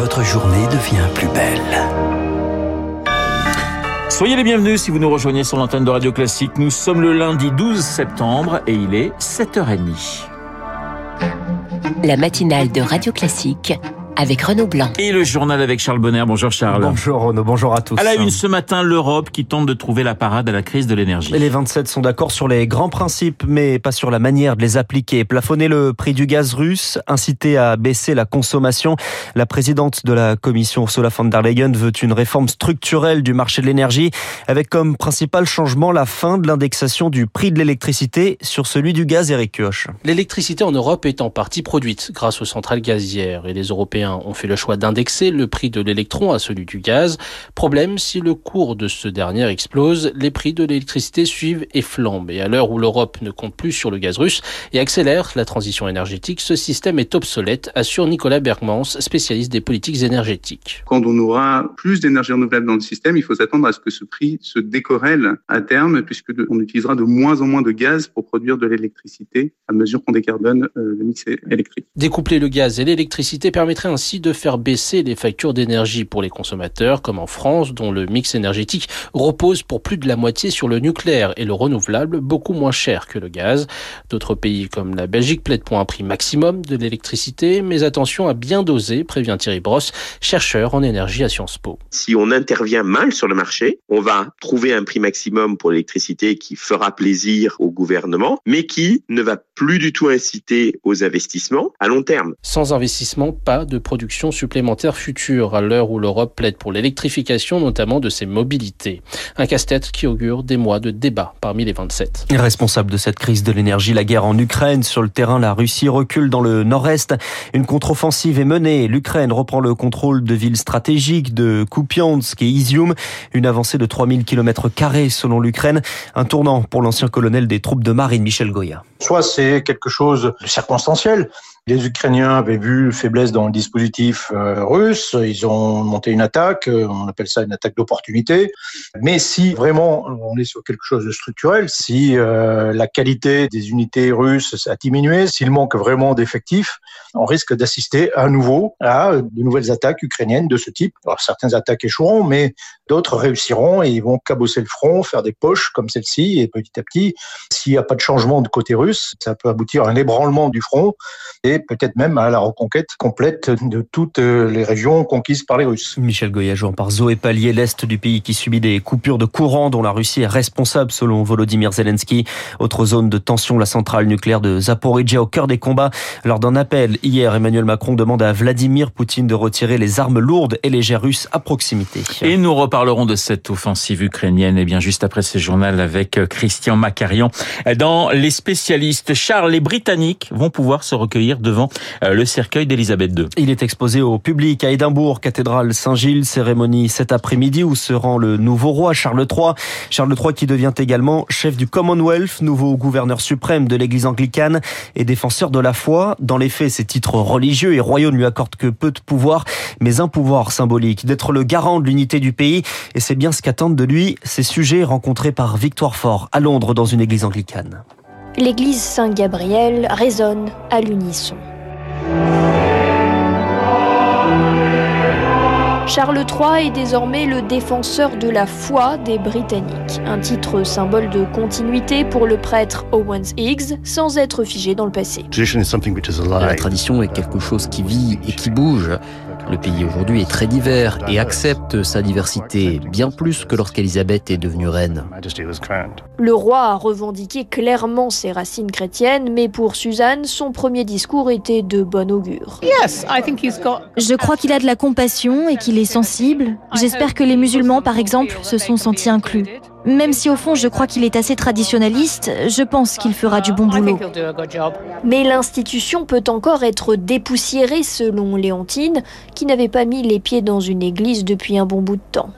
votre journée devient plus belle. Soyez les bienvenus si vous nous rejoignez sur l'antenne de Radio Classique. Nous sommes le lundi 12 septembre et il est 7h30. La matinale de Radio Classique avec Renaud Blanc. Et le journal avec Charles Bonner. Bonjour Charles. Bonjour Renaud, bonjour à tous. À la une ce matin, l'Europe qui tente de trouver la parade à la crise de l'énergie. Les 27 sont d'accord sur les grands principes, mais pas sur la manière de les appliquer. Plafonner le prix du gaz russe, inciter à baisser la consommation. La présidente de la Commission, Ursula von der Leyen, veut une réforme structurelle du marché de l'énergie, avec comme principal changement la fin de l'indexation du prix de l'électricité sur celui du gaz, Eric Kioch. L'électricité en Europe est en partie produite grâce aux centrales gazières et les Européens ont fait le choix d'indexer le prix de l'électron à celui du gaz. Problème, si le cours de ce dernier explose, les prix de l'électricité suivent et flambent. Et à l'heure où l'Europe ne compte plus sur le gaz russe et accélère la transition énergétique, ce système est obsolète, assure Nicolas Bergmans, spécialiste des politiques énergétiques. Quand on aura plus d'énergie renouvelable dans le système, il faut s'attendre à ce que ce prix se décorrèle à terme, puisque on utilisera de moins en moins de gaz pour produire de l'électricité à mesure qu'on décarbone euh, le mix électrique. Découpler le gaz et l'électricité permettrait ainsi de faire baisser les factures d'énergie pour les consommateurs, comme en France, dont le mix énergétique repose pour plus de la moitié sur le nucléaire et le renouvelable, beaucoup moins cher que le gaz. D'autres pays comme la Belgique plaident pour un prix maximum de l'électricité, mais attention à bien doser, prévient Thierry Brosse, chercheur en énergie à Sciences Po. Si on intervient mal sur le marché, on va trouver un prix maximum pour l'électricité qui fera plaisir au gouvernement, mais qui ne va plus du tout inciter aux investissements à long terme. Sans investissement, pas de production supplémentaire future à l'heure où l'Europe plaide pour l'électrification, notamment de ses mobilités. Un casse-tête qui augure des mois de débats parmi les 27. Responsable de cette crise de l'énergie, la guerre en Ukraine. Sur le terrain, la Russie recule dans le nord-est. Une contre-offensive est menée. L'Ukraine reprend le contrôle de villes stratégiques de Kupiansk et Izium. Une avancée de 3000 km selon l'Ukraine. Un tournant pour l'ancien colonel des troupes de marine, Michel Goya. Soit c'est quelque chose de circonstanciel, les Ukrainiens avaient vu faiblesse dans le dispositif euh, russe, ils ont monté une attaque, euh, on appelle ça une attaque d'opportunité. Mais si vraiment on est sur quelque chose de structurel, si euh, la qualité des unités russes a diminué, s'il manque vraiment d'effectifs, on risque d'assister à nouveau à de nouvelles attaques ukrainiennes de ce type. Alors certaines attaques échoueront, mais d'autres réussiront et ils vont cabosser le front, faire des poches comme celle-ci, et petit à petit, s'il n'y a pas de changement de côté russe, ça peut aboutir à un ébranlement du front et peut-être même à la reconquête complète de toutes les régions conquises par les Russes. Michel Goyageon par Zoé Pallier, l'Est du pays qui subit des coupures de courant dont la Russie est responsable selon Volodymyr Zelensky. Autre zone de tension, la centrale nucléaire de Zaporizhia au cœur des combats. Lors d'un appel hier, Emmanuel Macron demande à Vladimir Poutine de retirer les armes lourdes et légères russes à proximité. Et nous reparlerons de cette offensive ukrainienne et eh bien juste après ce journal avec Christian Macarian. Dans les spécialistes, Charles, les Britanniques vont pouvoir se recueillir devant euh, le cercueil d'Elisabeth II. Il est exposé au public à Édimbourg, cathédrale Saint-Gilles, cérémonie cet après-midi où se rend le nouveau roi Charles III. Charles III qui devient également chef du Commonwealth, nouveau gouverneur suprême de l'église anglicane et défenseur de la foi. Dans les faits, ses titres religieux et royaux ne lui accordent que peu de pouvoir, mais un pouvoir symbolique, d'être le garant de l'unité du pays. Et c'est bien ce qu'attendent de lui ces sujets rencontrés par Victoire Fort à Londres dans une église anglicane. L'église Saint-Gabriel résonne à l'unisson. Charles III est désormais le défenseur de la foi des Britanniques, un titre symbole de continuité pour le prêtre Owens Higgs sans être figé dans le passé. La tradition est quelque chose qui vit et qui bouge. Le pays aujourd'hui est très divers et accepte sa diversité bien plus que lorsqu'Élisabeth est devenue reine. Le roi a revendiqué clairement ses racines chrétiennes, mais pour Suzanne, son premier discours était de bon augure. Je crois qu'il a de la compassion et qu'il est sensible. J'espère que les musulmans, par exemple, se sont sentis inclus. Même si au fond je crois qu'il est assez traditionnaliste, je pense qu'il fera du bon boulot. Mais l'institution peut encore être dépoussiérée selon Léontine, qui n'avait pas mis les pieds dans une église depuis un bon bout de temps.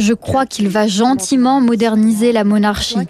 Je crois qu'il va gentiment moderniser la monarchie.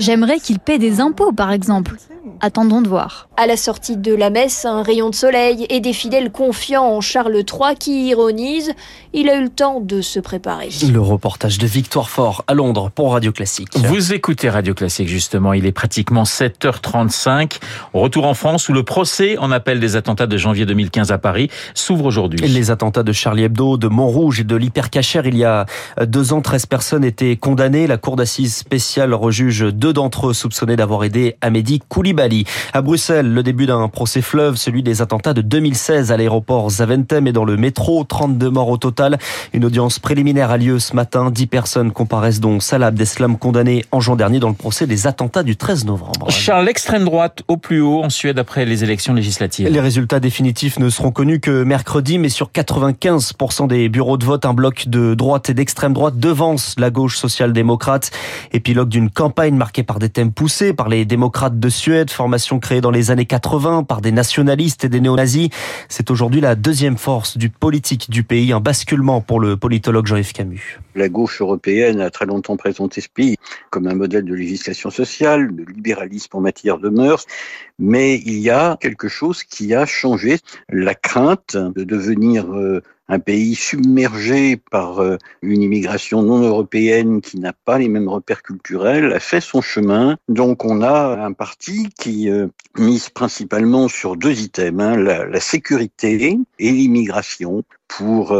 J'aimerais qu'il paie des impôts, par exemple. Attendons de voir. À la sortie de la messe, un rayon de soleil et des fidèles confiants en Charles III qui ironisent. Il a eu le temps de se préparer. Le reportage de Victoire Fort à Londres pour Radio Classique. Vous écoutez Radio Classique justement, il est pratiquement 7h35. Retour en France où le procès en appel des attentats de janvier 2015 à Paris s'ouvre aujourd'hui. Les attentats de Charlie Hebdo, de Montrouge et de l'Hypercachère, il y a deux ans, 13 personnes étaient condamnées. La cour d'assises spéciale rejuge deux d'entre eux soupçonnés d'avoir aidé Amédi Koulibaly. À Bruxelles, le début d'un procès fleuve, celui des attentats de 2016 à l'aéroport Zaventem et dans le métro, 32 morts au total. Une audience préliminaire a lieu ce matin. 10 personnes comparaissent dont Salah Abdeslam condamné en juin dernier dans le procès des attentats du 13 novembre. Charles, l'extrême droite au plus haut en Suède après les élections législatives. Les résultats définitifs ne seront connus que mercredi, mais sur 95% des bureaux de vote, un bloc de droite et d'extrême droite devance la gauche social-démocrate. Épilogue d'une campagne marquée par des thèmes poussés par les démocrates de Suède, formation créée dans les années 80 par des nationalistes et des néo-nazis. C'est aujourd'hui la deuxième force du politique du pays, un basculement pour le politologue Jean-Yves Camus. La gauche européenne a très longtemps présenté ce pays comme un modèle de législation sociale, de libéralisme en matière de mœurs, mais il y a quelque chose qui a changé, la crainte de devenir un pays submergé par une immigration non européenne qui n'a pas les mêmes repères culturels a fait son chemin. Donc on a un parti qui mise principalement sur deux items, hein, la, la sécurité et l'immigration pour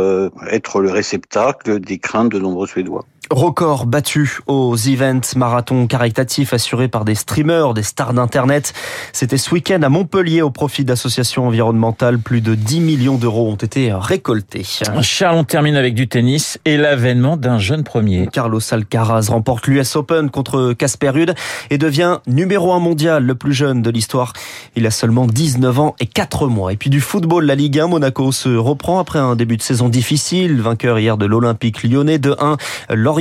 être le réceptacle des craintes de nombreux Suédois. Record battu aux events marathon caritatifs assurés par des streamers, des stars d'internet. C'était ce week-end à Montpellier au profit d'associations environnementales. Plus de 10 millions d'euros ont été récoltés. Charles, on termine avec du tennis et l'avènement d'un jeune premier. Carlos Alcaraz remporte l'US Open contre Casper Ruud et devient numéro un mondial, le plus jeune de l'histoire. Il a seulement 19 ans et 4 mois. Et puis du football, la Ligue 1, Monaco se reprend après un début de saison difficile. Vainqueur hier de l'Olympique lyonnais de 1.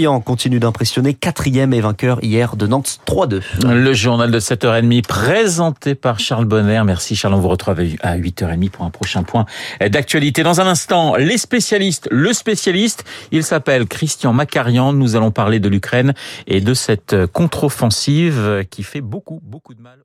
Continue d'impressionner, quatrième et vainqueur hier de Nantes 3-2. Le journal de 7h30 présenté par Charles Bonner. Merci Charles, on vous retrouve à 8h30 pour un prochain point d'actualité. Dans un instant, les spécialistes, le spécialiste, il s'appelle Christian Macarian. Nous allons parler de l'Ukraine et de cette contre-offensive qui fait beaucoup, beaucoup de mal.